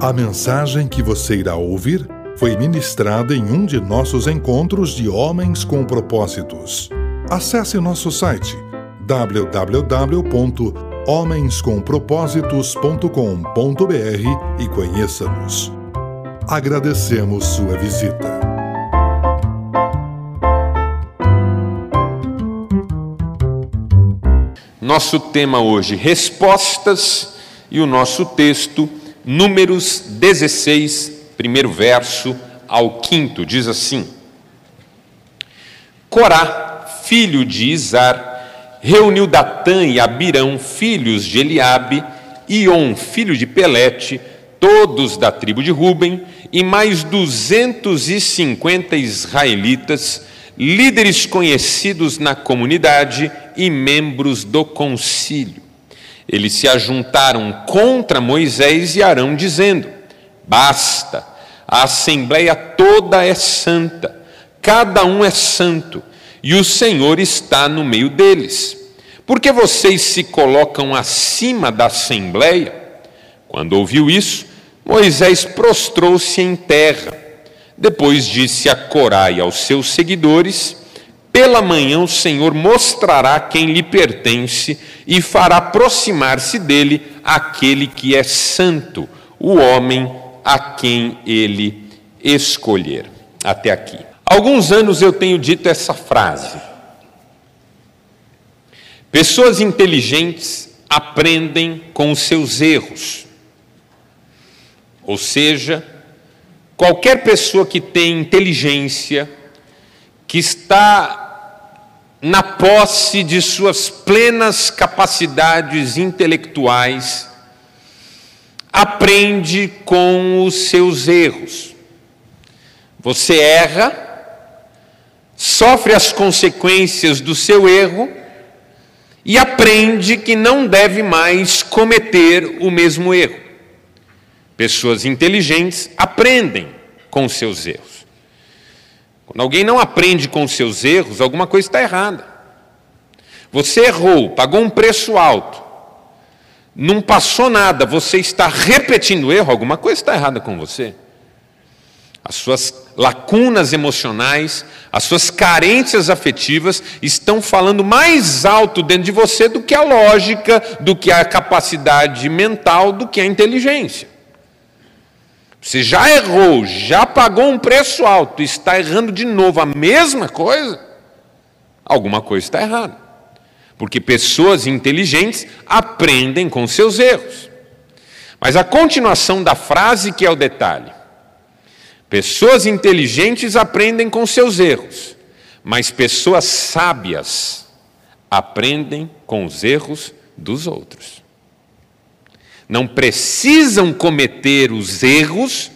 A mensagem que você irá ouvir foi ministrada em um de nossos encontros de Homens com Propósitos. Acesse nosso site www.homenscompropósitos.com.br e conheça-nos. Agradecemos sua visita. Nosso tema hoje, respostas, e o nosso texto, Números 16, primeiro verso ao quinto, diz assim: Corá, filho de Izar, reuniu Datã e Abirão, filhos de Eliabe, e On, filho de Pelete, todos da tribo de Ruben, e mais duzentos e cinquenta israelitas, líderes conhecidos na comunidade e membros do concílio. Eles se ajuntaram contra Moisés e Arão, dizendo: Basta, a assembleia toda é santa, cada um é santo, e o Senhor está no meio deles. Porque vocês se colocam acima da assembleia? Quando ouviu isso, Moisés prostrou-se em terra. Depois disse a Corá e aos seus seguidores: Pela manhã o Senhor mostrará quem lhe pertence e fará aproximar-se dele aquele que é santo, o homem a quem ele escolher. Até aqui. Alguns anos eu tenho dito essa frase. Pessoas inteligentes aprendem com os seus erros. Ou seja, qualquer pessoa que tem inteligência, que está na posse de suas plenas capacidades intelectuais, aprende com os seus erros. Você erra, sofre as consequências do seu erro e aprende que não deve mais cometer o mesmo erro. Pessoas inteligentes aprendem com seus erros. Quando alguém não aprende com seus erros, alguma coisa está errada. Você errou, pagou um preço alto, não passou nada, você está repetindo o erro, alguma coisa está errada com você. As suas lacunas emocionais, as suas carências afetivas estão falando mais alto dentro de você do que a lógica, do que a capacidade mental, do que a inteligência. Você já errou, já pagou um preço alto, está errando de novo a mesma coisa, alguma coisa está errada. Porque pessoas inteligentes aprendem com seus erros. Mas a continuação da frase que é o detalhe. Pessoas inteligentes aprendem com seus erros, mas pessoas sábias aprendem com os erros dos outros não precisam cometer os erros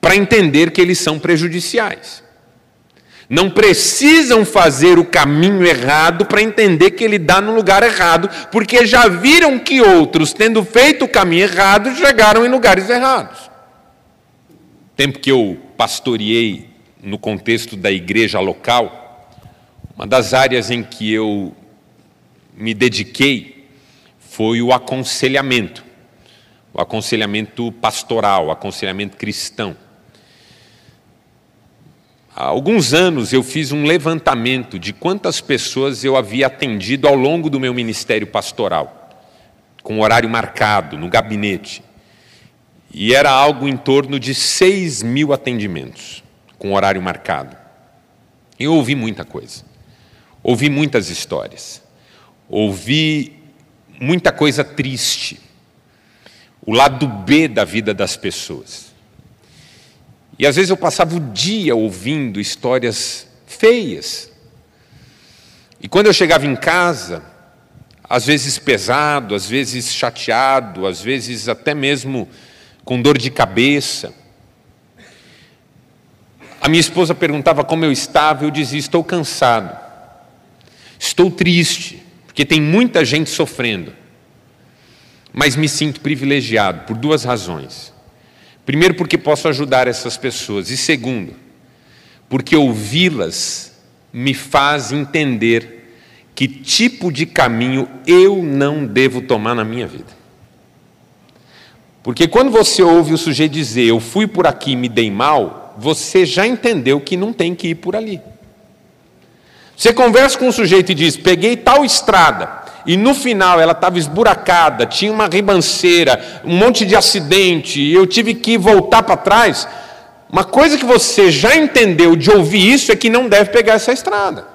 para entender que eles são prejudiciais. Não precisam fazer o caminho errado para entender que ele dá no lugar errado, porque já viram que outros, tendo feito o caminho errado, chegaram em lugares errados. Tempo que eu pastoreei no contexto da igreja local, uma das áreas em que eu me dediquei foi o aconselhamento o aconselhamento pastoral, o aconselhamento cristão. Há alguns anos eu fiz um levantamento de quantas pessoas eu havia atendido ao longo do meu ministério pastoral, com horário marcado, no gabinete. E era algo em torno de 6 mil atendimentos, com horário marcado. Eu ouvi muita coisa, ouvi muitas histórias, ouvi muita coisa triste, o lado B da vida das pessoas. E às vezes eu passava o dia ouvindo histórias feias. E quando eu chegava em casa, às vezes pesado, às vezes chateado, às vezes até mesmo com dor de cabeça, a minha esposa perguntava como eu estava, eu dizia: estou cansado, estou triste, porque tem muita gente sofrendo mas me sinto privilegiado por duas razões. Primeiro, porque posso ajudar essas pessoas, e segundo, porque ouvi-las me faz entender que tipo de caminho eu não devo tomar na minha vida. Porque quando você ouve o sujeito dizer, eu fui por aqui e me dei mal, você já entendeu que não tem que ir por ali. Você conversa com um sujeito e diz, peguei tal estrada, e no final ela estava esburacada, tinha uma ribanceira, um monte de acidente, e eu tive que voltar para trás. Uma coisa que você já entendeu de ouvir isso é que não deve pegar essa estrada.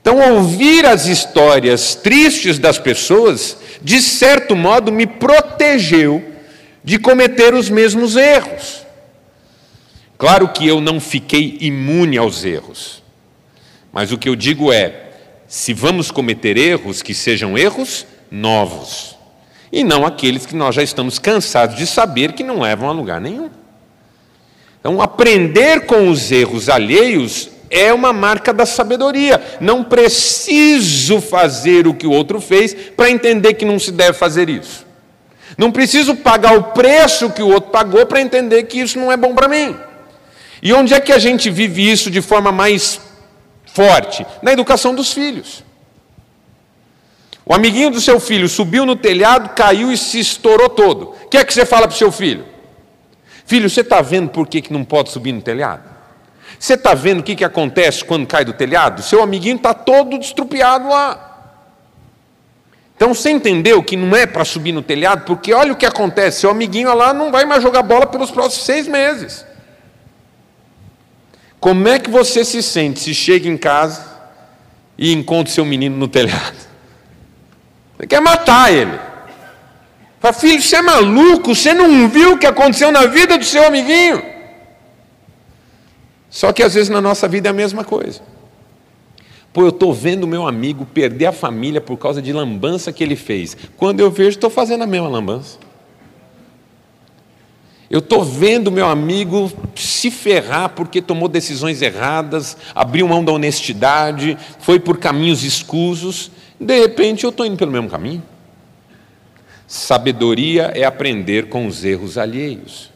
Então, ouvir as histórias tristes das pessoas, de certo modo, me protegeu de cometer os mesmos erros. Claro que eu não fiquei imune aos erros, mas o que eu digo é: se vamos cometer erros, que sejam erros novos, e não aqueles que nós já estamos cansados de saber que não levam a lugar nenhum. Então, aprender com os erros alheios é uma marca da sabedoria. Não preciso fazer o que o outro fez para entender que não se deve fazer isso. Não preciso pagar o preço que o outro pagou para entender que isso não é bom para mim. E onde é que a gente vive isso de forma mais forte na educação dos filhos. O amiguinho do seu filho subiu no telhado, caiu e se estourou todo. O que é que você fala para o seu filho? Filho, você está vendo por que, que não pode subir no telhado? Você está vendo o que, que acontece quando cai do telhado? Seu amiguinho está todo destrupiado lá. Então você entendeu que não é para subir no telhado, porque olha o que acontece: seu amiguinho lá não vai mais jogar bola pelos próximos seis meses. Como é que você se sente se chega em casa e encontra seu menino no telhado? Você quer matar ele. Fala, filho, você é maluco? Você não viu o que aconteceu na vida do seu amiguinho? Só que às vezes na nossa vida é a mesma coisa. Pô, eu estou vendo meu amigo perder a família por causa de lambança que ele fez. Quando eu vejo, estou fazendo a mesma lambança. Eu estou vendo meu amigo se ferrar porque tomou decisões erradas, abriu mão da honestidade, foi por caminhos escusos. De repente eu estou indo pelo mesmo caminho. Sabedoria é aprender com os erros alheios.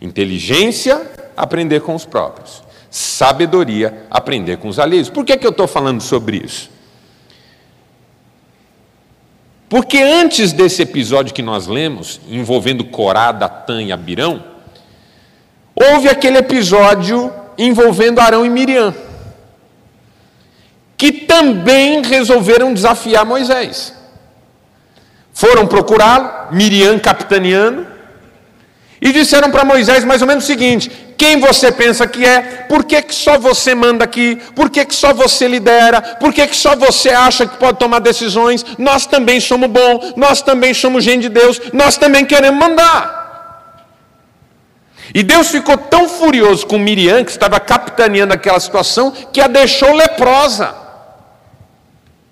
Inteligência, aprender com os próprios. Sabedoria, aprender com os alheios. Por que, que eu estou falando sobre isso? Porque antes desse episódio que nós lemos, envolvendo Corá, Datã e Abirão, houve aquele episódio envolvendo Arão e Miriam, que também resolveram desafiar Moisés. Foram procurá-lo, Miriam capitaneando, e disseram para Moisés mais ou menos o seguinte: quem você pensa que é? Por que, que só você manda aqui? Por que, que só você lidera? Por que, que só você acha que pode tomar decisões? Nós também somos bons, nós também somos gente de Deus, nós também queremos mandar. E Deus ficou tão furioso com Miriam, que estava capitaneando aquela situação, que a deixou leprosa.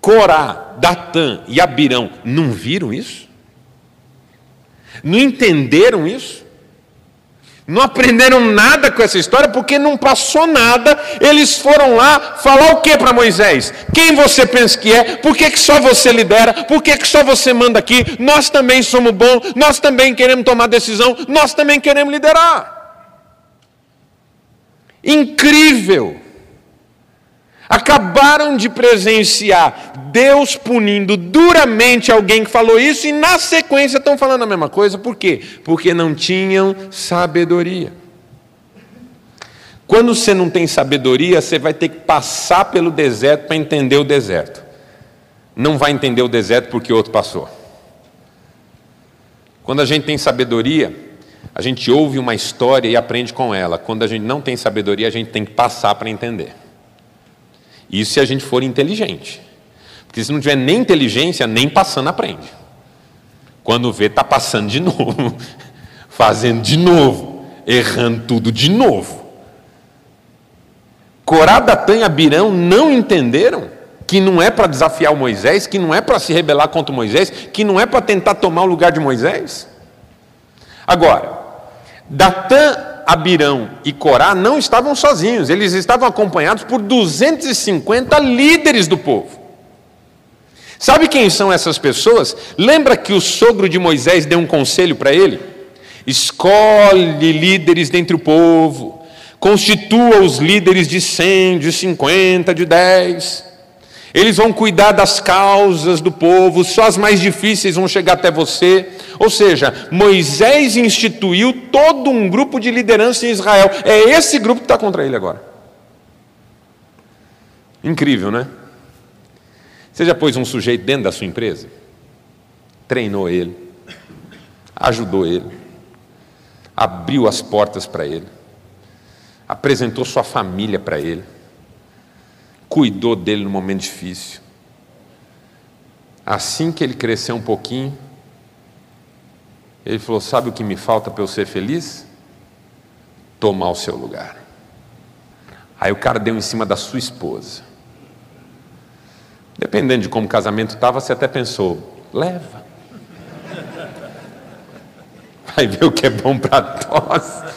Corá, Datã e Abirão não viram isso? Não entenderam isso? Não aprenderam nada com essa história porque não passou nada. Eles foram lá falar o que para Moisés? Quem você pensa que é? Por que, que só você lidera? Por que, que só você manda aqui? Nós também somos bons, nós também queremos tomar decisão, nós também queremos liderar. Incrível! Acabaram de presenciar Deus punindo duramente alguém que falou isso e na sequência estão falando a mesma coisa. Por quê? Porque não tinham sabedoria. Quando você não tem sabedoria, você vai ter que passar pelo deserto para entender o deserto. Não vai entender o deserto porque outro passou. Quando a gente tem sabedoria, a gente ouve uma história e aprende com ela. Quando a gente não tem sabedoria, a gente tem que passar para entender. Isso se a gente for inteligente. Porque se não tiver nem inteligência, nem passando aprende. Quando vê, está passando de novo, fazendo de novo, errando tudo de novo. Corá, Datã e Abirão não entenderam que não é para desafiar o Moisés, que não é para se rebelar contra Moisés, que não é para tentar tomar o lugar de Moisés. Agora, Datã Abirão e Corá não estavam sozinhos, eles estavam acompanhados por 250 líderes do povo. Sabe quem são essas pessoas? Lembra que o sogro de Moisés deu um conselho para ele? Escolhe líderes dentre o povo, constitua os líderes de 100, de 50, de 10. Eles vão cuidar das causas do povo, só as mais difíceis vão chegar até você. Ou seja, Moisés instituiu todo um grupo de liderança em Israel. É esse grupo que está contra ele agora. Incrível, né? Você já pôs um sujeito dentro da sua empresa? Treinou ele, ajudou ele, abriu as portas para ele, apresentou sua família para ele cuidou dele no momento difícil. Assim que ele cresceu um pouquinho, ele falou: Sabe o que me falta para eu ser feliz? Tomar o seu lugar. Aí o cara deu em cima da sua esposa. Dependendo de como o casamento estava, você até pensou: leva. Vai ver o que é bom para todos.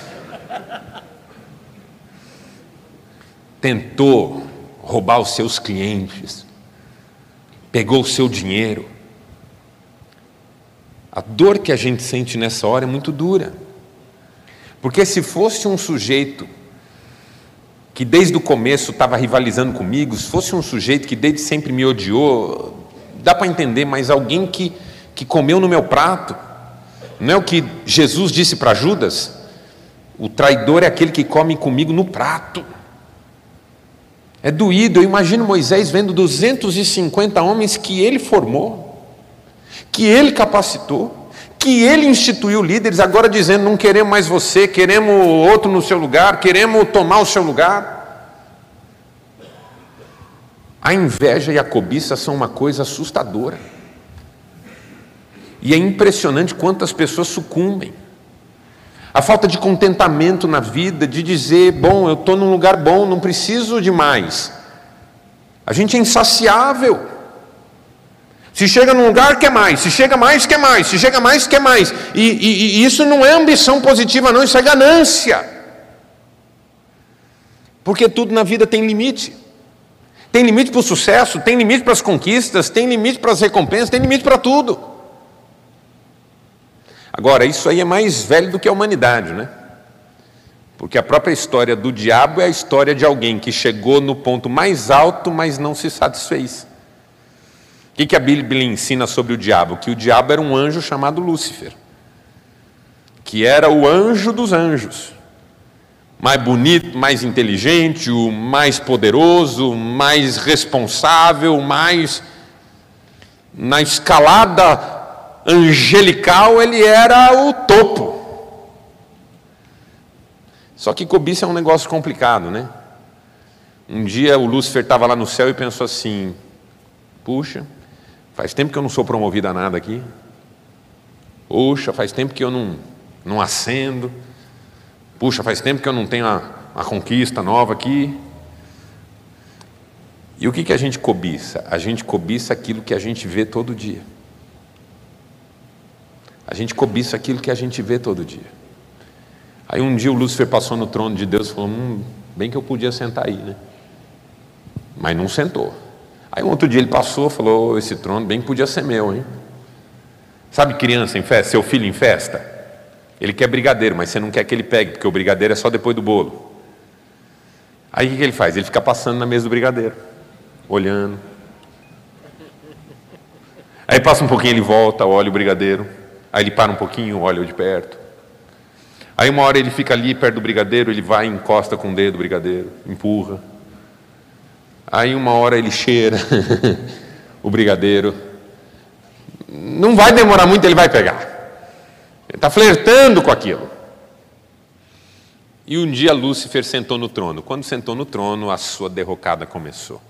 Tentou roubar os seus clientes, pegou o seu dinheiro. A dor que a gente sente nessa hora é muito dura. Porque se fosse um sujeito que desde o começo estava rivalizando comigo, se fosse um sujeito que desde sempre me odiou, dá para entender, mas alguém que, que comeu no meu prato, não é o que Jesus disse para Judas? O traidor é aquele que come comigo no prato. É doído. Eu imagino Moisés vendo 250 homens que ele formou, que ele capacitou, que ele instituiu líderes, agora dizendo: não queremos mais você, queremos outro no seu lugar, queremos tomar o seu lugar. A inveja e a cobiça são uma coisa assustadora. E é impressionante quantas pessoas sucumbem. A falta de contentamento na vida, de dizer, bom, eu estou num lugar bom, não preciso de mais. A gente é insaciável. Se chega num lugar, quer mais. Se chega mais, quer mais. Se chega mais, quer mais. E, e, e isso não é ambição positiva, não, isso é ganância. Porque tudo na vida tem limite. Tem limite para o sucesso, tem limite para as conquistas, tem limite para as recompensas, tem limite para tudo. Agora, isso aí é mais velho do que a humanidade, né? Porque a própria história do diabo é a história de alguém que chegou no ponto mais alto, mas não se satisfez. O que, que a Bíblia ensina sobre o diabo? Que o diabo era um anjo chamado Lúcifer, que era o anjo dos anjos, mais bonito, mais inteligente, o mais poderoso, mais responsável, mais na escalada angelical, ele era o topo. Só que cobiça é um negócio complicado, né? Um dia o Lúcifer estava lá no céu e pensou assim: puxa, faz tempo que eu não sou promovido a nada aqui. Puxa, faz tempo que eu não, não acendo. Puxa, faz tempo que eu não tenho uma, uma conquista nova aqui. E o que, que a gente cobiça? A gente cobiça aquilo que a gente vê todo dia. A gente cobiça aquilo que a gente vê todo dia. Aí um dia o Lúcifer passou no trono de Deus e falou: hum, bem que eu podia sentar aí, né? Mas não sentou. Aí um outro dia ele passou e falou: esse trono bem que podia ser meu, hein? Sabe criança em festa, seu filho em festa? Ele quer brigadeiro, mas você não quer que ele pegue, porque o brigadeiro é só depois do bolo. Aí o que ele faz? Ele fica passando na mesa do brigadeiro, olhando. Aí passa um pouquinho, ele volta, olha o brigadeiro. Aí ele para um pouquinho, olha de perto. Aí uma hora ele fica ali perto do brigadeiro, ele vai encosta com o dedo o brigadeiro, empurra. Aí uma hora ele cheira o brigadeiro. Não vai demorar muito, ele vai pegar. Ele está flertando com aquilo. E um dia Lúcifer sentou no trono. Quando sentou no trono, a sua derrocada começou.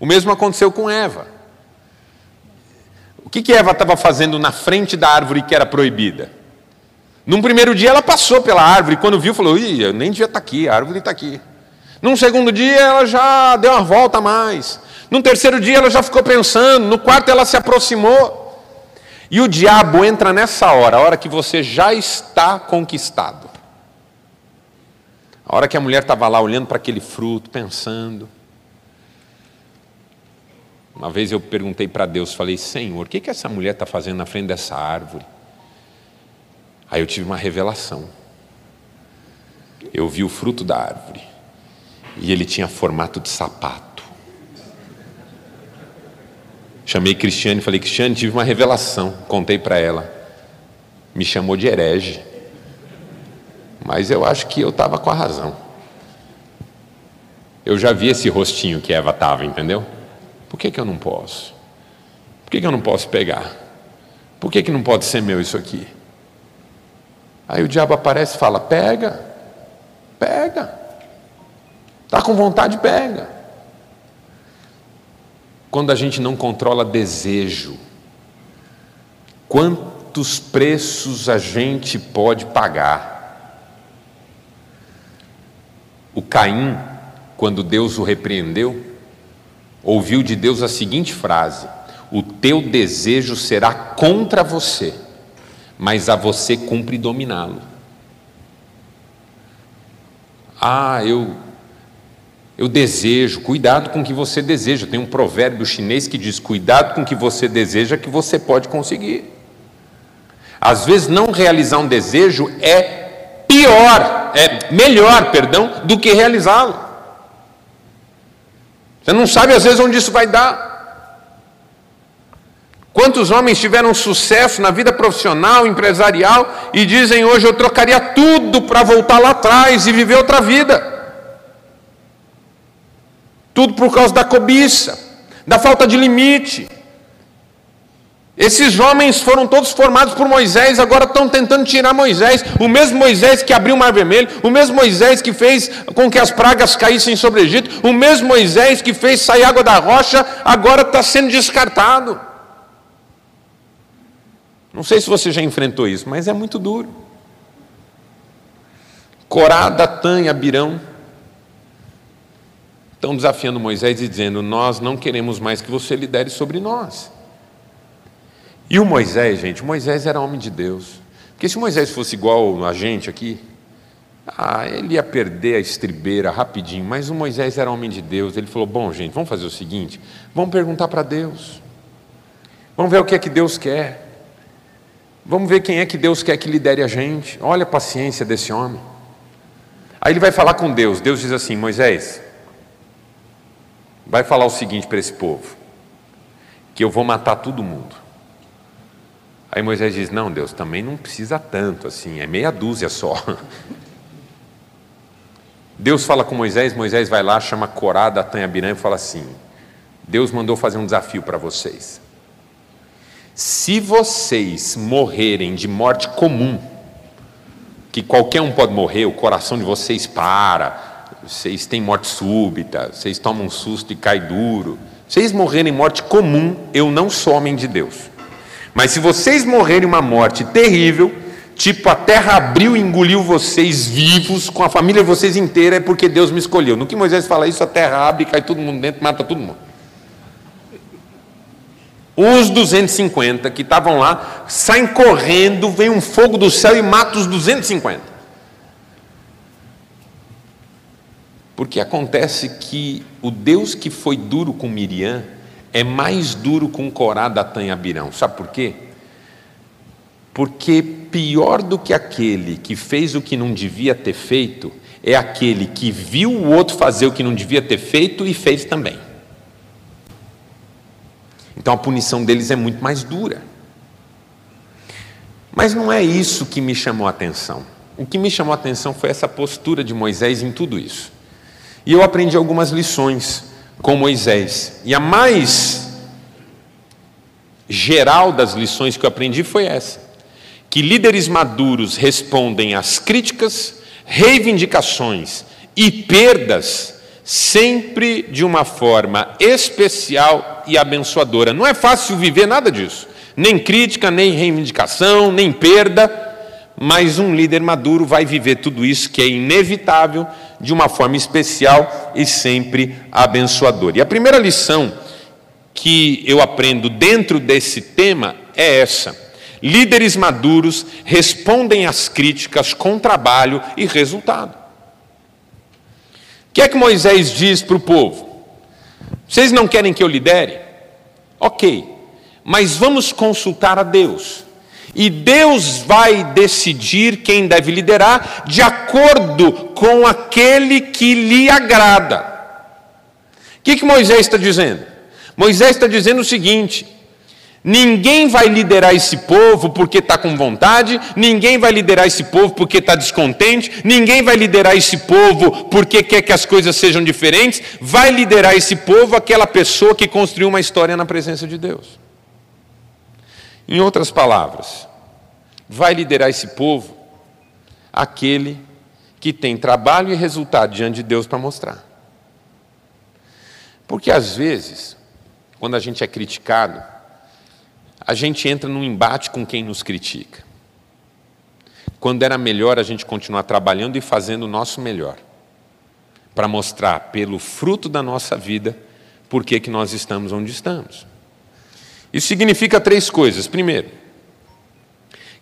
O mesmo aconteceu com Eva. O que, que Eva estava fazendo na frente da árvore que era proibida? Num primeiro dia ela passou pela árvore, quando viu, falou: Ih, eu nem devia estar tá aqui, a árvore está aqui. Num segundo dia ela já deu uma volta a mais. Num terceiro dia ela já ficou pensando. No quarto ela se aproximou. E o diabo entra nessa hora, a hora que você já está conquistado. A hora que a mulher estava lá olhando para aquele fruto, pensando. Uma vez eu perguntei para Deus, falei, Senhor, o que, que essa mulher está fazendo na frente dessa árvore? Aí eu tive uma revelação. Eu vi o fruto da árvore e ele tinha formato de sapato. Chamei Cristiane e falei: Cristiane, tive uma revelação. Contei para ela. Me chamou de herege. Mas eu acho que eu estava com a razão. Eu já vi esse rostinho que Eva estava, entendeu? Por que, que eu não posso? Por que, que eu não posso pegar? Por que, que não pode ser meu isso aqui? Aí o diabo aparece e fala: pega, pega. Está com vontade, pega. Quando a gente não controla desejo, quantos preços a gente pode pagar? O Caim, quando Deus o repreendeu, ouviu de Deus a seguinte frase: O teu desejo será contra você, mas a você cumpre dominá-lo. Ah, eu eu desejo, cuidado com o que você deseja. Tem um provérbio chinês que diz: cuidado com o que você deseja, que você pode conseguir. Às vezes, não realizar um desejo é pior, é melhor, perdão, do que realizá-lo. Você não sabe às vezes onde isso vai dar. Quantos homens tiveram sucesso na vida profissional, empresarial e dizem hoje eu trocaria tudo para voltar lá atrás e viver outra vida? Tudo por causa da cobiça, da falta de limite. Esses homens foram todos formados por Moisés, agora estão tentando tirar Moisés. O mesmo Moisés que abriu o Mar Vermelho, o mesmo Moisés que fez com que as pragas caíssem sobre o Egito, o mesmo Moisés que fez sair água da rocha, agora está sendo descartado. Não sei se você já enfrentou isso, mas é muito duro. Corá, Datã e Abirão Estão desafiando Moisés e dizendo: Nós não queremos mais que você lidere sobre nós. E o Moisés, gente, Moisés era homem de Deus. Porque se Moisés fosse igual a gente aqui, ah, ele ia perder a estribeira rapidinho. Mas o Moisés era homem de Deus. Ele falou: Bom, gente, vamos fazer o seguinte: vamos perguntar para Deus. Vamos ver o que é que Deus quer. Vamos ver quem é que Deus quer que lidere a gente. Olha a paciência desse homem. Aí ele vai falar com Deus. Deus diz assim: Moisés, vai falar o seguinte para esse povo: que eu vou matar todo mundo. Aí Moisés diz: Não, Deus, também não precisa tanto assim, é meia dúzia só. Deus fala com Moisés, Moisés vai lá, chama Corá, Datã e Abirã e fala assim: Deus mandou fazer um desafio para vocês. Se vocês morrerem de morte comum, que qualquer um pode morrer, o coração de vocês para, vocês têm morte súbita, vocês tomam um susto e cai duro. Vocês morrerem morte comum, eu não sou homem de Deus. Mas se vocês morrerem uma morte terrível, tipo a terra abriu e engoliu vocês vivos, com a família de vocês inteira, é porque Deus me escolheu. No que Moisés fala isso, a terra abre, cai todo mundo dentro, mata todo mundo. Os 250 que estavam lá saem correndo, vem um fogo do céu e mata os 250. Porque acontece que o Deus que foi duro com Miriam é mais duro com Corá, Datã e Abirão. Sabe por quê? Porque pior do que aquele que fez o que não devia ter feito é aquele que viu o outro fazer o que não devia ter feito e fez também. Então a punição deles é muito mais dura. Mas não é isso que me chamou a atenção. O que me chamou a atenção foi essa postura de Moisés em tudo isso. E eu aprendi algumas lições com Moisés. E a mais geral das lições que eu aprendi foi essa: que líderes maduros respondem às críticas, reivindicações e perdas sempre de uma forma especial e abençoadora. Não é fácil viver nada disso. Nem crítica, nem reivindicação, nem perda, mas um líder maduro vai viver tudo isso que é inevitável de uma forma especial e sempre abençoadora. E a primeira lição que eu aprendo dentro desse tema é essa: líderes maduros respondem às críticas com trabalho e resultado. O que é que Moisés diz para o povo? Vocês não querem que eu lidere? Ok, mas vamos consultar a Deus. E Deus vai decidir quem deve liderar de acordo com aquele que lhe agrada. O que, que Moisés está dizendo? Moisés está dizendo o seguinte: Ninguém vai liderar esse povo porque está com vontade, ninguém vai liderar esse povo porque está descontente, ninguém vai liderar esse povo porque quer que as coisas sejam diferentes, vai liderar esse povo aquela pessoa que construiu uma história na presença de Deus. Em outras palavras, vai liderar esse povo aquele que tem trabalho e resultado diante de Deus para mostrar. Porque às vezes, quando a gente é criticado, a gente entra num embate com quem nos critica. Quando era melhor a gente continuar trabalhando e fazendo o nosso melhor, para mostrar pelo fruto da nossa vida por que, nós estamos onde estamos. Isso significa três coisas. Primeiro,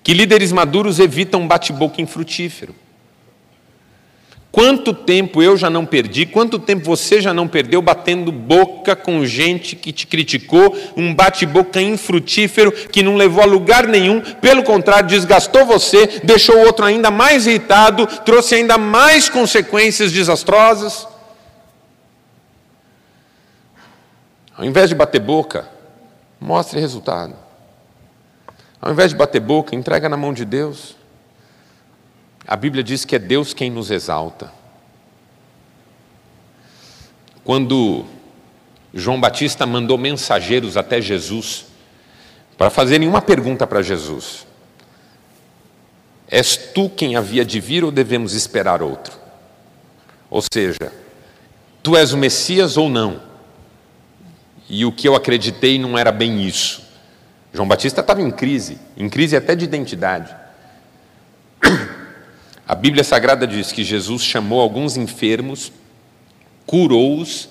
que líderes maduros evitam um bate-boca infrutífero. Quanto tempo eu já não perdi, quanto tempo você já não perdeu batendo boca com gente que te criticou, um bate-boca infrutífero que não levou a lugar nenhum, pelo contrário, desgastou você, deixou o outro ainda mais irritado, trouxe ainda mais consequências desastrosas. Ao invés de bater boca, mostre resultado. Ao invés de bater boca, entrega na mão de Deus. A Bíblia diz que é Deus quem nos exalta. Quando João Batista mandou mensageiros até Jesus para fazerem uma pergunta para Jesus: És tu quem havia de vir ou devemos esperar outro? Ou seja, tu és o Messias ou não? E o que eu acreditei não era bem isso. João Batista estava em crise, em crise até de identidade. A Bíblia Sagrada diz que Jesus chamou alguns enfermos, curou-os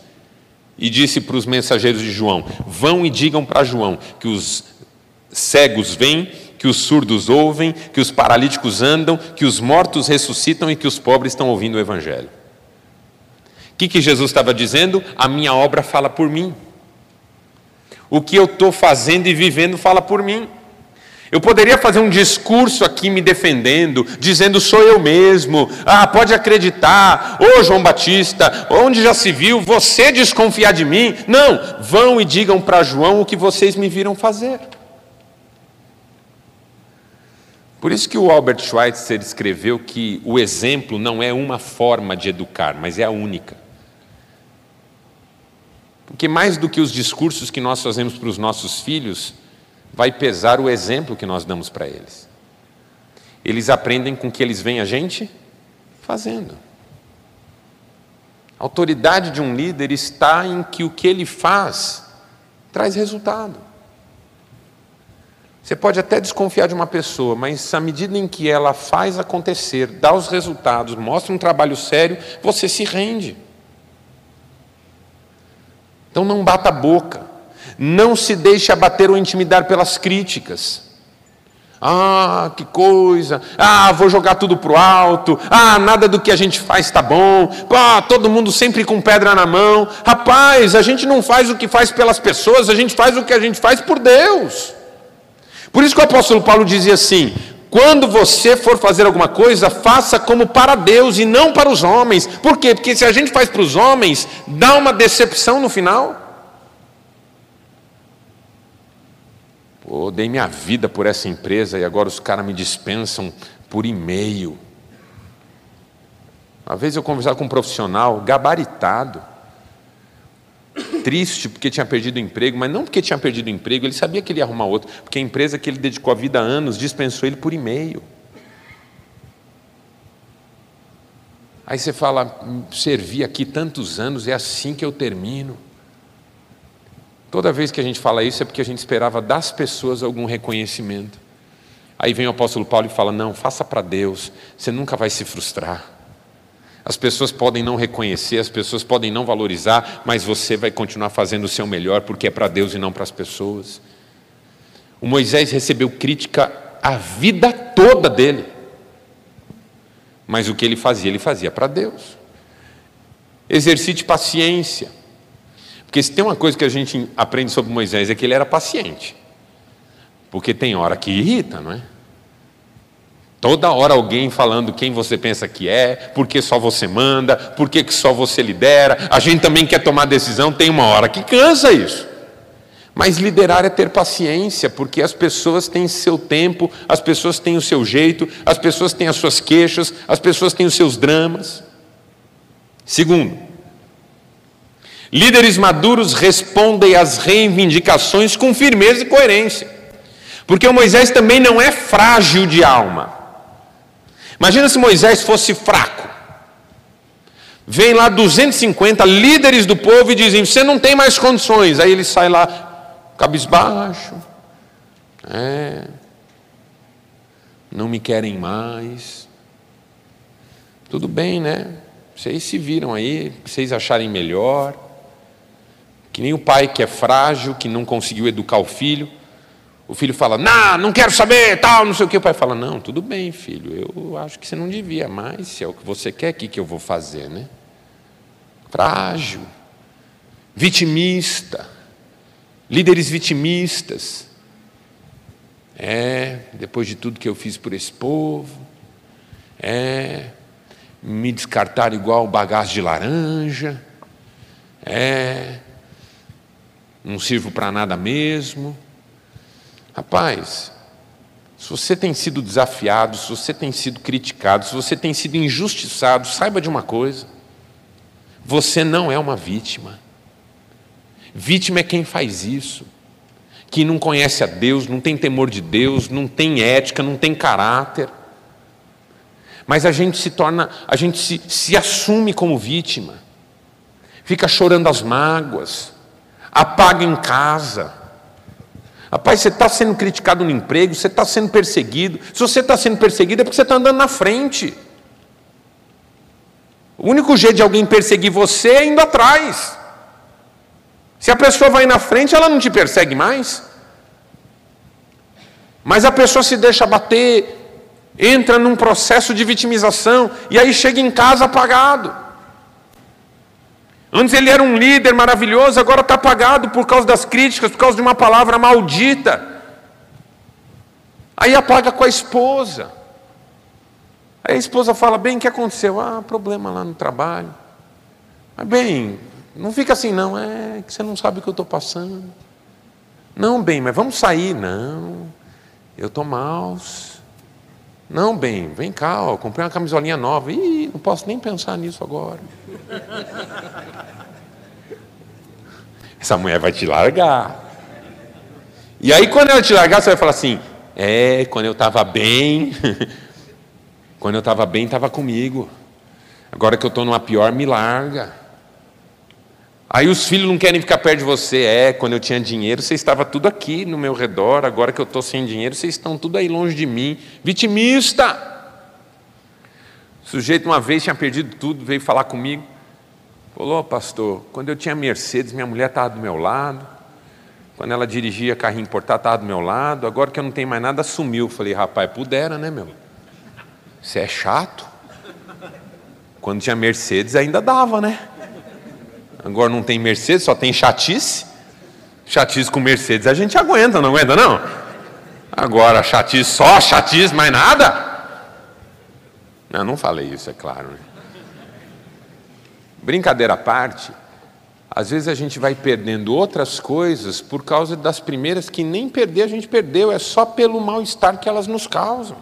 e disse para os mensageiros de João: Vão e digam para João que os cegos vêm, que os surdos ouvem, que os paralíticos andam, que os mortos ressuscitam e que os pobres estão ouvindo o Evangelho. O que, que Jesus estava dizendo? A minha obra fala por mim. O que eu estou fazendo e vivendo fala por mim. Eu poderia fazer um discurso aqui me defendendo, dizendo sou eu mesmo, ah, pode acreditar, ô João Batista, onde já se viu você desconfiar de mim? Não, vão e digam para João o que vocês me viram fazer. Por isso que o Albert Schweitzer escreveu que o exemplo não é uma forma de educar, mas é a única. Porque mais do que os discursos que nós fazemos para os nossos filhos, vai pesar o exemplo que nós damos para eles. Eles aprendem com que eles veem a gente fazendo. A autoridade de um líder está em que o que ele faz traz resultado. Você pode até desconfiar de uma pessoa, mas à medida em que ela faz acontecer, dá os resultados, mostra um trabalho sério, você se rende. Então não bata a boca. Não se deixe abater ou intimidar pelas críticas. Ah, que coisa. Ah, vou jogar tudo para o alto. Ah, nada do que a gente faz está bom. Ah, todo mundo sempre com pedra na mão. Rapaz, a gente não faz o que faz pelas pessoas, a gente faz o que a gente faz por Deus. Por isso que o apóstolo Paulo dizia assim: quando você for fazer alguma coisa, faça como para Deus e não para os homens. Por quê? Porque se a gente faz para os homens, dá uma decepção no final. Pô, dei minha vida por essa empresa e agora os caras me dispensam por e-mail. Uma vez eu conversava com um profissional gabaritado, triste porque tinha perdido o emprego, mas não porque tinha perdido o emprego, ele sabia que ele ia arrumar outro, porque a empresa que ele dedicou a vida a anos dispensou ele por e-mail. Aí você fala, servi aqui tantos anos, é assim que eu termino. Toda vez que a gente fala isso é porque a gente esperava das pessoas algum reconhecimento. Aí vem o apóstolo Paulo e fala: Não, faça para Deus, você nunca vai se frustrar. As pessoas podem não reconhecer, as pessoas podem não valorizar, mas você vai continuar fazendo o seu melhor porque é para Deus e não para as pessoas. O Moisés recebeu crítica a vida toda dele, mas o que ele fazia, ele fazia para Deus. Exercite paciência. Porque se tem uma coisa que a gente aprende sobre Moisés é que ele era paciente. Porque tem hora que irrita, não é? Toda hora alguém falando quem você pensa que é, por que só você manda, por que só você lidera, a gente também quer tomar decisão, tem uma hora que cansa isso. Mas liderar é ter paciência, porque as pessoas têm seu tempo, as pessoas têm o seu jeito, as pessoas têm as suas queixas, as pessoas têm os seus dramas. Segundo, líderes maduros respondem às reivindicações com firmeza e coerência, porque o Moisés também não é frágil de alma. Imagina se Moisés fosse fraco. Vem lá 250 líderes do povo e dizem: Você não tem mais condições. Aí ele sai lá, cabisbaixo, é, não me querem mais. Tudo bem, né? Vocês se viram aí, vocês acharem melhor. Que nem o pai que é frágil, que não conseguiu educar o filho. O filho fala, não, não quero saber, tal, não sei o que. O pai fala, não, tudo bem, filho, eu acho que você não devia mais, se é o que você quer, o que, que eu vou fazer, né? Frágil, vitimista líderes vitimistas. É, depois de tudo que eu fiz por esse povo, é, me descartar igual bagaço de laranja, é, não sirvo para nada mesmo. Rapaz, se você tem sido desafiado, se você tem sido criticado, se você tem sido injustiçado, saiba de uma coisa: você não é uma vítima. Vítima é quem faz isso, que não conhece a Deus, não tem temor de Deus, não tem ética, não tem caráter. Mas a gente se torna, a gente se, se assume como vítima, fica chorando as mágoas, apaga em casa. Rapaz, você está sendo criticado no emprego, você está sendo perseguido. Se você está sendo perseguido é porque você está andando na frente. O único jeito de alguém perseguir você é indo atrás. Se a pessoa vai na frente, ela não te persegue mais. Mas a pessoa se deixa bater, entra num processo de vitimização e aí chega em casa apagado. Antes ele era um líder maravilhoso, agora está apagado por causa das críticas, por causa de uma palavra maldita. Aí apaga com a esposa. Aí a esposa fala: Bem, o que aconteceu? Ah, problema lá no trabalho. Mas, bem, não fica assim, não, é que você não sabe o que eu estou passando. Não, bem, mas vamos sair. Não, eu estou mal. Não, bem, vem cá, ó, comprei uma camisolinha nova. Ih, não posso nem pensar nisso agora. Essa mulher vai te largar. E aí, quando ela te largar, você vai falar assim: É, quando eu estava bem, quando eu estava bem, estava comigo. Agora que eu estou numa pior, me larga. Aí os filhos não querem ficar perto de você. É, quando eu tinha dinheiro, você estava tudo aqui no meu redor. Agora que eu estou sem dinheiro, vocês estão tudo aí longe de mim. Vitimista. O sujeito uma vez tinha perdido tudo, veio falar comigo. Falou, pastor, quando eu tinha Mercedes, minha mulher estava do meu lado. Quando ela dirigia carrinho importado, estava do meu lado. Agora que eu não tenho mais nada, sumiu. Falei, rapaz, pudera, né, meu? Você é chato. Quando tinha Mercedes, ainda dava, né? Agora não tem Mercedes, só tem chatice. Chatice com Mercedes a gente aguenta, não aguenta não? Agora chatice só, chatice, mais nada? Não, não falei isso, é claro. Né? Brincadeira à parte, às vezes a gente vai perdendo outras coisas por causa das primeiras que nem perder a gente perdeu, é só pelo mal-estar que elas nos causam.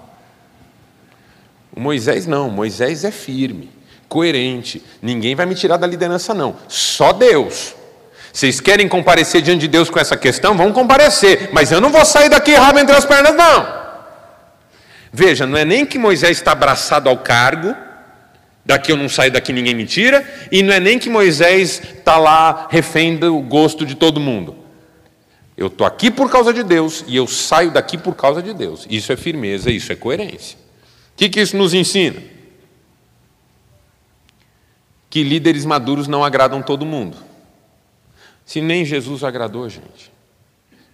O Moisés não, Moisés é firme coerente. Ninguém vai me tirar da liderança, não. Só Deus. Vocês querem comparecer diante de Deus com essa questão? Vão comparecer. Mas eu não vou sair daqui rabo entre as pernas, não. Veja, não é nem que Moisés está abraçado ao cargo, daqui eu não saio, daqui ninguém me tira, e não é nem que Moisés está lá refém do gosto de todo mundo. Eu estou aqui por causa de Deus e eu saio daqui por causa de Deus. Isso é firmeza, isso é coerência. O que, que isso nos ensina? que líderes maduros não agradam todo mundo. Se nem Jesus agradou, gente.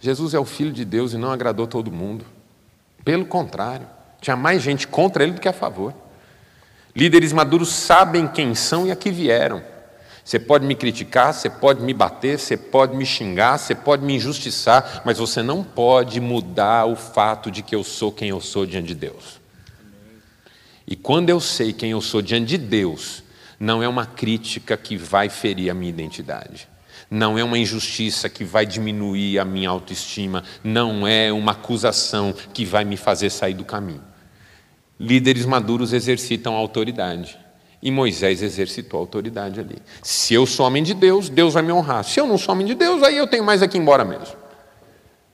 Jesus é o Filho de Deus e não agradou todo mundo. Pelo contrário, tinha mais gente contra ele do que a favor. Líderes maduros sabem quem são e a que vieram. Você pode me criticar, você pode me bater, você pode me xingar, você pode me injustiçar, mas você não pode mudar o fato de que eu sou quem eu sou diante de Deus. E quando eu sei quem eu sou diante de Deus, não é uma crítica que vai ferir a minha identidade. Não é uma injustiça que vai diminuir a minha autoestima, não é uma acusação que vai me fazer sair do caminho. Líderes maduros exercitam autoridade. E Moisés exercitou autoridade ali. Se eu sou homem de Deus, Deus vai me honrar. Se eu não sou homem de Deus, aí eu tenho mais aqui embora mesmo.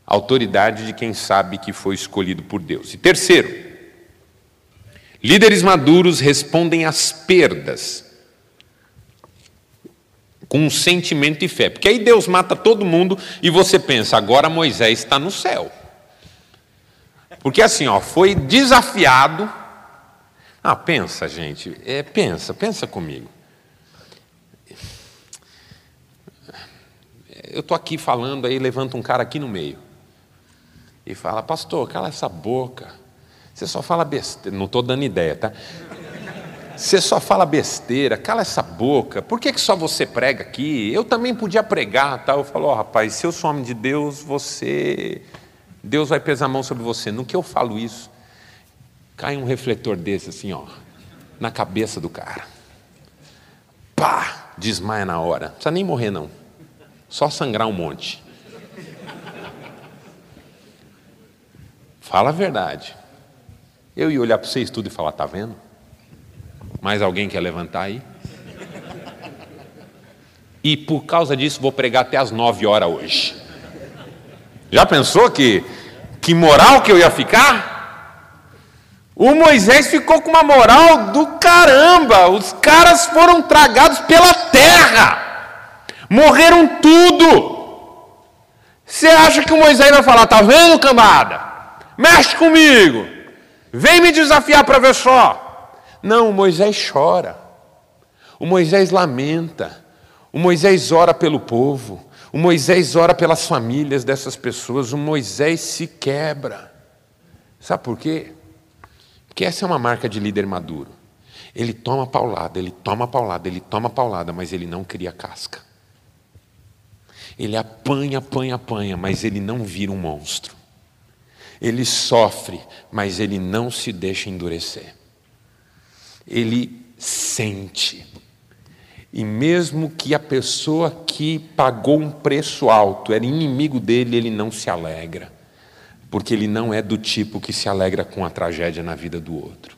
Autoridade de quem sabe que foi escolhido por Deus. E terceiro, líderes maduros respondem às perdas com um sentimento de fé. Porque aí Deus mata todo mundo e você pensa, agora Moisés está no céu. Porque assim, ó, foi desafiado ah, pensa, gente, é, pensa, pensa comigo. Eu estou aqui falando, aí levanta um cara aqui no meio e fala, pastor, cala essa boca. Você só fala besteira. Não estou dando ideia, tá? Você só fala besteira, cala essa boca. Por que, que só você prega aqui? Eu também podia pregar, tá? Eu falo, oh, rapaz, se eu sou homem de Deus, você. Deus vai pesar a mão sobre você. No que eu falo isso? Cai um refletor desse assim, ó, na cabeça do cara. Pá! Desmaia na hora. Não precisa nem morrer, não. Só sangrar um monte. Fala a verdade. Eu ia olhar para vocês tudo e falar: tá vendo? Mais alguém quer levantar aí? E por causa disso vou pregar até as nove horas hoje. Já pensou que, que moral que eu ia ficar? O Moisés ficou com uma moral do caramba. Os caras foram tragados pela terra. Morreram tudo. Você acha que o Moisés vai falar, tá vendo, cambada? Mexe comigo. Vem me desafiar para ver só. Não, o Moisés chora. O Moisés lamenta. O Moisés ora pelo povo. O Moisés ora pelas famílias dessas pessoas. O Moisés se quebra. Sabe por quê? Porque essa é uma marca de líder maduro. Ele toma paulada, ele toma paulada, ele toma paulada, mas ele não cria casca. Ele apanha, apanha, apanha, mas ele não vira um monstro. Ele sofre, mas ele não se deixa endurecer. Ele sente. E mesmo que a pessoa que pagou um preço alto era inimigo dele, ele não se alegra porque ele não é do tipo que se alegra com a tragédia na vida do outro.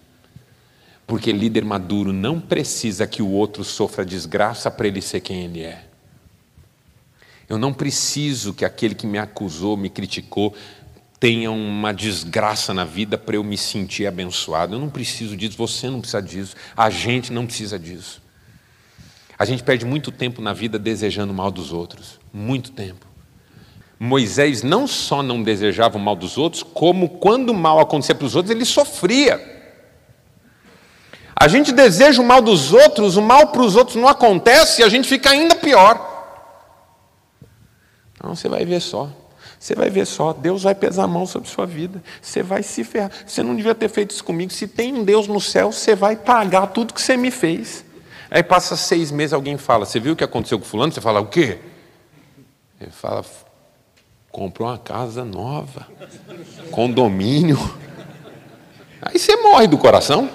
Porque líder maduro não precisa que o outro sofra desgraça para ele ser quem ele é. Eu não preciso que aquele que me acusou, me criticou, tenha uma desgraça na vida para eu me sentir abençoado. Eu não preciso disso, você não precisa disso, a gente não precisa disso. A gente perde muito tempo na vida desejando o mal dos outros, muito tempo. Moisés não só não desejava o mal dos outros, como quando o mal acontecia para os outros, ele sofria. A gente deseja o mal dos outros, o mal para os outros não acontece e a gente fica ainda pior. Então você vai ver só. Você vai ver só, Deus vai pesar a mão sobre sua vida. Você vai se ferrar. Você não devia ter feito isso comigo. Se tem um Deus no céu, você vai pagar tudo que você me fez. Aí passa seis meses, alguém fala: Você viu o que aconteceu com Fulano? Você fala: O quê? Ele fala: comprou uma casa nova, condomínio. Aí você morre do coração.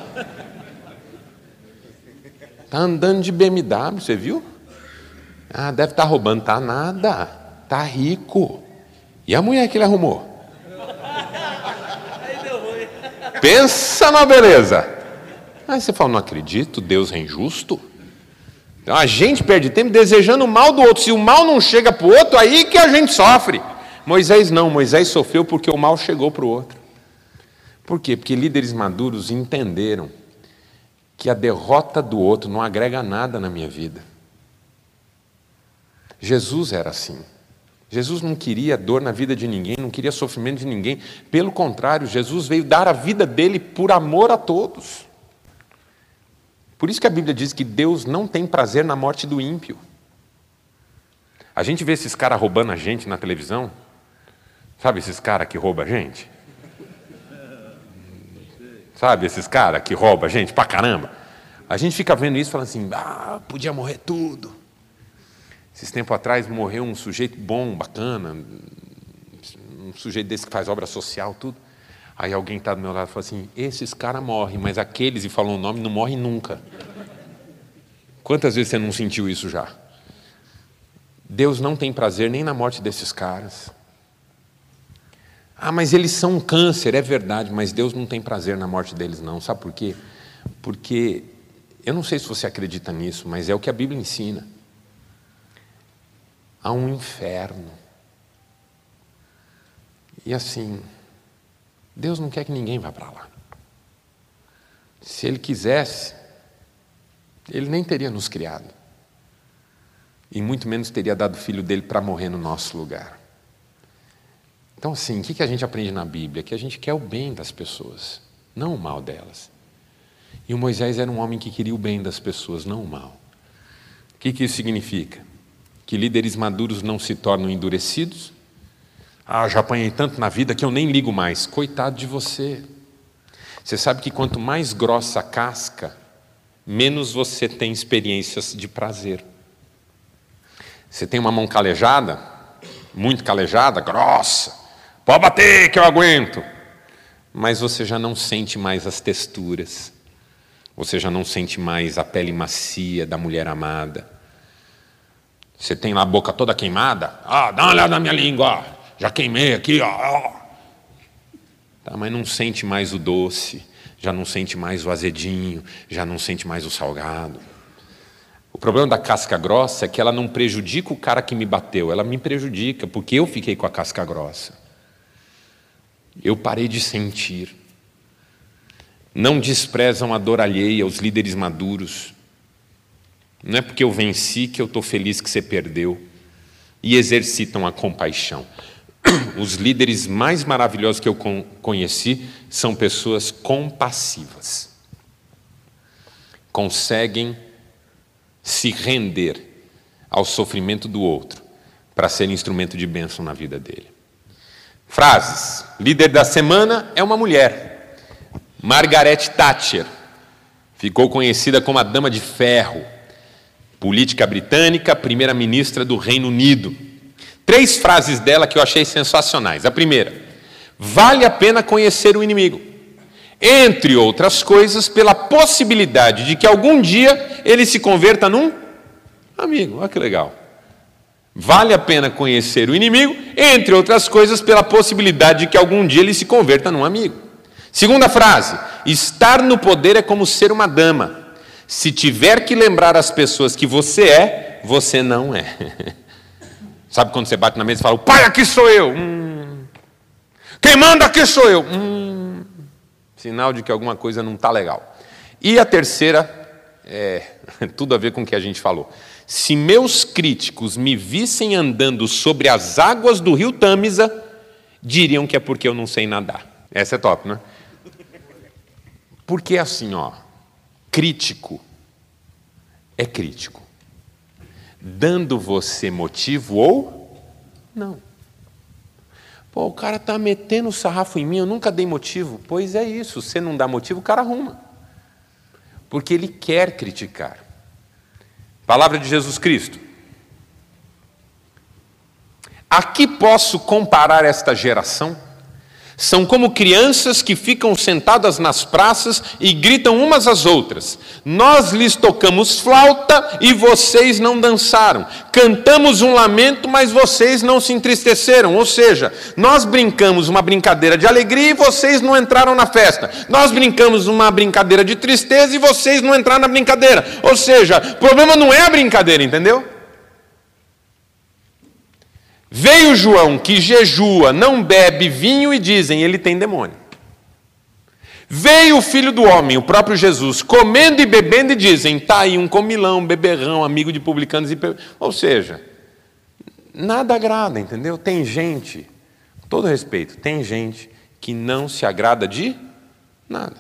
Tá andando de BMW, você viu? Ah, deve estar tá roubando, tá nada. Tá rico. E a mulher que ele arrumou? Pensa na beleza. Aí você fala, não acredito, Deus é injusto. Então a gente perde tempo desejando o mal do outro. Se o mal não chega para o outro, aí que a gente sofre. Moisés não, Moisés sofreu porque o mal chegou para o outro. Por quê? Porque líderes maduros entenderam que a derrota do outro não agrega nada na minha vida. Jesus era assim. Jesus não queria dor na vida de ninguém, não queria sofrimento de ninguém. Pelo contrário, Jesus veio dar a vida dele por amor a todos. Por isso que a Bíblia diz que Deus não tem prazer na morte do ímpio. A gente vê esses caras roubando a gente na televisão, Sabe esses caras que roubam a gente? Sabe esses caras que roubam a gente pra caramba? A gente fica vendo isso falando assim, ah, podia morrer tudo. Esses tempos atrás morreu um sujeito bom, bacana, um sujeito desse que faz obra social, tudo. Aí alguém está do meu lado e fala assim, esses caras morrem, mas aqueles, e falou o nome, não morrem nunca. Quantas vezes você não sentiu isso já? Deus não tem prazer nem na morte desses caras. Ah, mas eles são um câncer, é verdade, mas Deus não tem prazer na morte deles, não. Sabe por quê? Porque, eu não sei se você acredita nisso, mas é o que a Bíblia ensina. Há um inferno. E assim, Deus não quer que ninguém vá para lá. Se Ele quisesse, Ele nem teria nos criado. E muito menos teria dado o filho dele para morrer no nosso lugar. Então, assim, o que a gente aprende na Bíblia? Que a gente quer o bem das pessoas, não o mal delas. E o Moisés era um homem que queria o bem das pessoas, não o mal. O que, isso significa? Que líderes maduros não se tornam endurecidos? Ah, já apanhei tanto na vida que eu nem ligo mais. Coitado de você. Você sabe que quanto mais grossa a casca, menos você tem experiências de prazer. Você tem uma mão calejada, muito calejada, grossa, Pode bater que eu aguento. Mas você já não sente mais as texturas. Você já não sente mais a pele macia da mulher amada. Você tem lá a boca toda queimada. Ah, dá uma olhada na minha língua. Já queimei aqui, ó. Tá, mas não sente mais o doce, já não sente mais o azedinho, já não sente mais o salgado. O problema da casca grossa é que ela não prejudica o cara que me bateu, ela me prejudica, porque eu fiquei com a casca grossa. Eu parei de sentir. Não desprezam a dor alheia, os líderes maduros. Não é porque eu venci que eu estou feliz que você perdeu. E exercitam a compaixão. Os líderes mais maravilhosos que eu conheci são pessoas compassivas. Conseguem se render ao sofrimento do outro para ser instrumento de bênção na vida dele. Frases. Líder da semana é uma mulher. Margaret Thatcher. Ficou conhecida como a Dama de Ferro. Política britânica, primeira-ministra do Reino Unido. Três frases dela que eu achei sensacionais. A primeira: vale a pena conhecer o inimigo. Entre outras coisas, pela possibilidade de que algum dia ele se converta num amigo. Olha que legal. Vale a pena conhecer o inimigo, entre outras coisas, pela possibilidade de que algum dia ele se converta num amigo. Segunda frase: estar no poder é como ser uma dama. Se tiver que lembrar as pessoas que você é, você não é. Sabe quando você bate na mesa e fala: O pai aqui sou eu. Hum. Quem manda aqui sou eu. Hum. Sinal de que alguma coisa não está legal. E a terceira, é tudo a ver com o que a gente falou. Se meus críticos me vissem andando sobre as águas do rio Tâmisa, diriam que é porque eu não sei nadar. Essa é top, né? Porque assim, ó, crítico é crítico, dando você motivo ou não. Pô, o cara tá metendo o sarrafo em mim, eu nunca dei motivo. Pois é isso, você não dá motivo, o cara arruma. Porque ele quer criticar. Palavra de Jesus Cristo. A que posso comparar esta geração? São como crianças que ficam sentadas nas praças e gritam umas às outras. Nós lhes tocamos flauta e vocês não dançaram. Cantamos um lamento, mas vocês não se entristeceram. Ou seja, nós brincamos uma brincadeira de alegria e vocês não entraram na festa. Nós brincamos uma brincadeira de tristeza e vocês não entraram na brincadeira. Ou seja, o problema não é a brincadeira, entendeu? Veio João que jejua, não bebe vinho e dizem ele tem demônio. Veio o filho do homem, o próprio Jesus, comendo e bebendo e dizem tá aí um comilão, beberrão, amigo de publicanos e ou seja, nada agrada, entendeu? Tem gente, com todo respeito, tem gente que não se agrada de nada.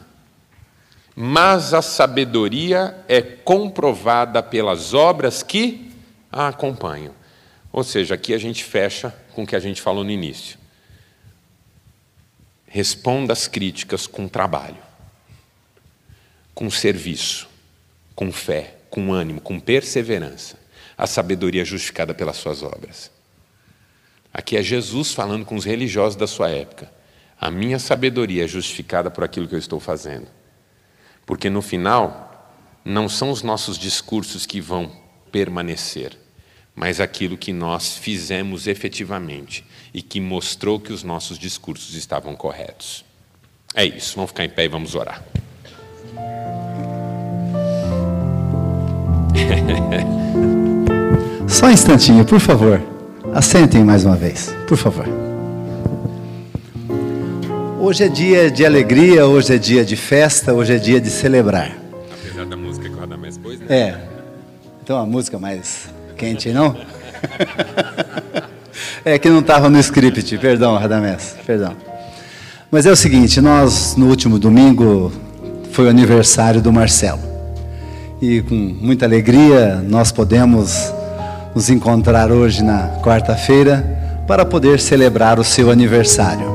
Mas a sabedoria é comprovada pelas obras que a acompanham. Ou seja, aqui a gente fecha com o que a gente falou no início. Responda às críticas com trabalho, com serviço, com fé, com ânimo, com perseverança. A sabedoria é justificada pelas suas obras. Aqui é Jesus falando com os religiosos da sua época. A minha sabedoria é justificada por aquilo que eu estou fazendo. Porque no final, não são os nossos discursos que vão permanecer, mas aquilo que nós fizemos efetivamente e que mostrou que os nossos discursos estavam corretos. É isso, vamos ficar em pé e vamos orar. Só um instantinho, por favor. Assentem mais uma vez, por favor. Hoje é dia de alegria, hoje é dia de festa, hoje é dia de celebrar. Apesar da música que o Radamés pôs, né? É. Então a música mais quente, não? é que não estava no script, perdão, Radamés, perdão. Mas é o seguinte, nós no último domingo foi o aniversário do Marcelo. E com muita alegria nós podemos nos encontrar hoje na quarta-feira para poder celebrar o seu aniversário.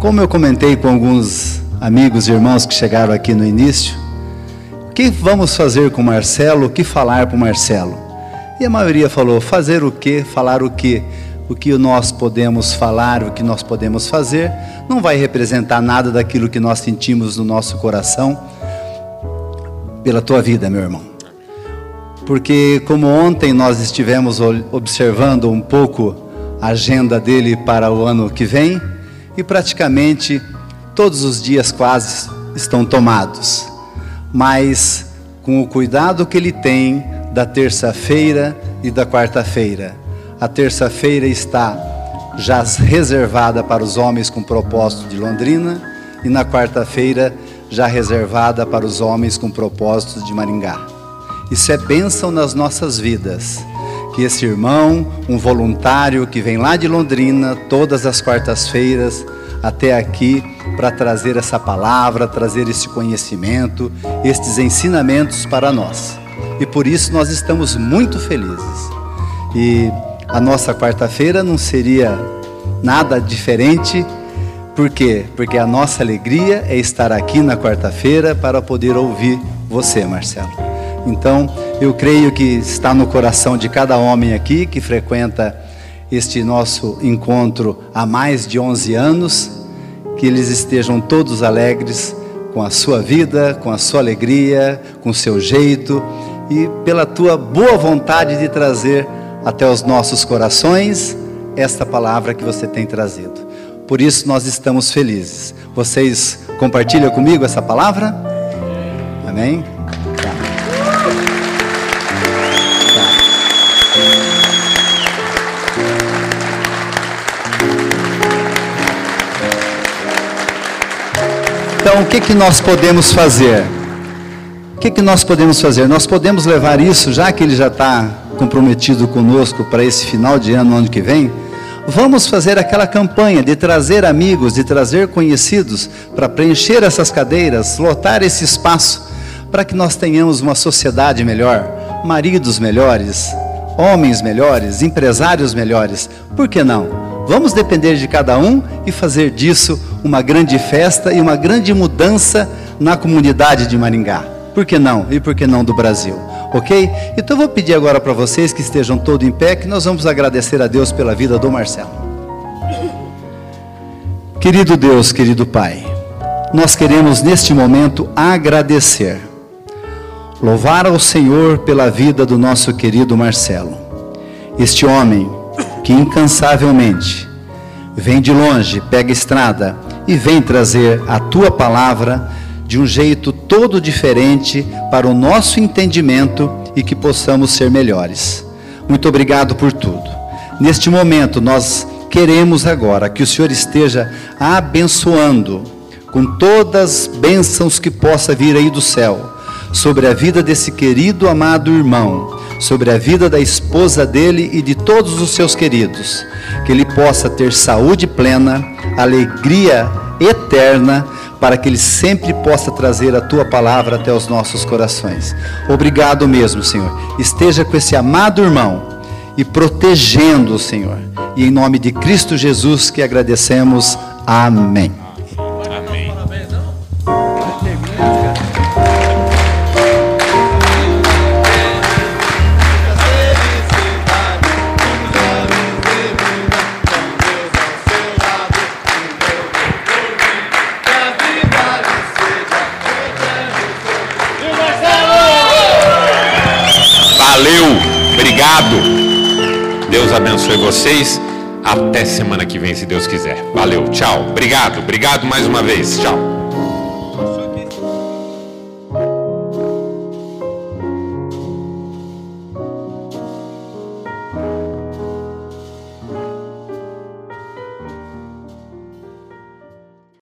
Como eu comentei com alguns amigos e irmãos que chegaram aqui no início, o que vamos fazer com o Marcelo? O que falar para o Marcelo? E a maioria falou: fazer o que? Falar o que? O que nós podemos falar, o que nós podemos fazer, não vai representar nada daquilo que nós sentimos no nosso coração pela tua vida, meu irmão. Porque, como ontem nós estivemos observando um pouco a agenda dele para o ano que vem, e praticamente todos os dias quase estão tomados, mas com o cuidado que ele tem da terça-feira e da quarta-feira. A terça-feira está já reservada para os homens com propósito de Londrina e na quarta-feira já reservada para os homens com propósito de Maringá. Isso é bênção nas nossas vidas. Que esse irmão, um voluntário que vem lá de Londrina todas as quartas-feiras até aqui para trazer essa palavra, trazer esse conhecimento, estes ensinamentos para nós e por isso nós estamos muito felizes. E a nossa quarta-feira não seria nada diferente, por quê? Porque a nossa alegria é estar aqui na quarta-feira para poder ouvir você, Marcelo. Então, eu creio que está no coração de cada homem aqui que frequenta este nosso encontro há mais de 11 anos, que eles estejam todos alegres com a sua vida, com a sua alegria, com o seu jeito e pela tua boa vontade de trazer até os nossos corações esta palavra que você tem trazido. Por isso nós estamos felizes. Vocês compartilham comigo essa palavra? Amém? Tá. Tá. Então, o que, que nós podemos fazer? Que, que nós podemos fazer? Nós podemos levar isso, já que ele já está comprometido conosco para esse final de ano, ano que vem, vamos fazer aquela campanha de trazer amigos, de trazer conhecidos para preencher essas cadeiras, lotar esse espaço, para que nós tenhamos uma sociedade melhor, maridos melhores, homens melhores, empresários melhores. Por que não? Vamos depender de cada um e fazer disso uma grande festa e uma grande mudança na comunidade de Maringá. Por que não? E por que não do Brasil? Ok? Então vou pedir agora para vocês que estejam todos em pé, que nós vamos agradecer a Deus pela vida do Marcelo. Querido Deus, querido Pai, nós queremos neste momento agradecer, louvar ao Senhor pela vida do nosso querido Marcelo, este homem que incansavelmente vem de longe, pega estrada e vem trazer a tua palavra de um jeito todo diferente para o nosso entendimento e que possamos ser melhores. Muito obrigado por tudo. Neste momento, nós queremos agora que o Senhor esteja abençoando com todas as bênçãos que possa vir aí do céu sobre a vida desse querido amado irmão, sobre a vida da esposa dele e de todos os seus queridos, que ele possa ter saúde plena, alegria eterna para que Ele sempre possa trazer a Tua palavra até os nossos corações. Obrigado mesmo, Senhor. Esteja com esse amado irmão e protegendo o Senhor. E em nome de Cristo Jesus que agradecemos. Amém. Obrigado. Deus abençoe vocês. Até semana que vem, se Deus quiser. Valeu, tchau. Obrigado, obrigado mais uma vez. Tchau.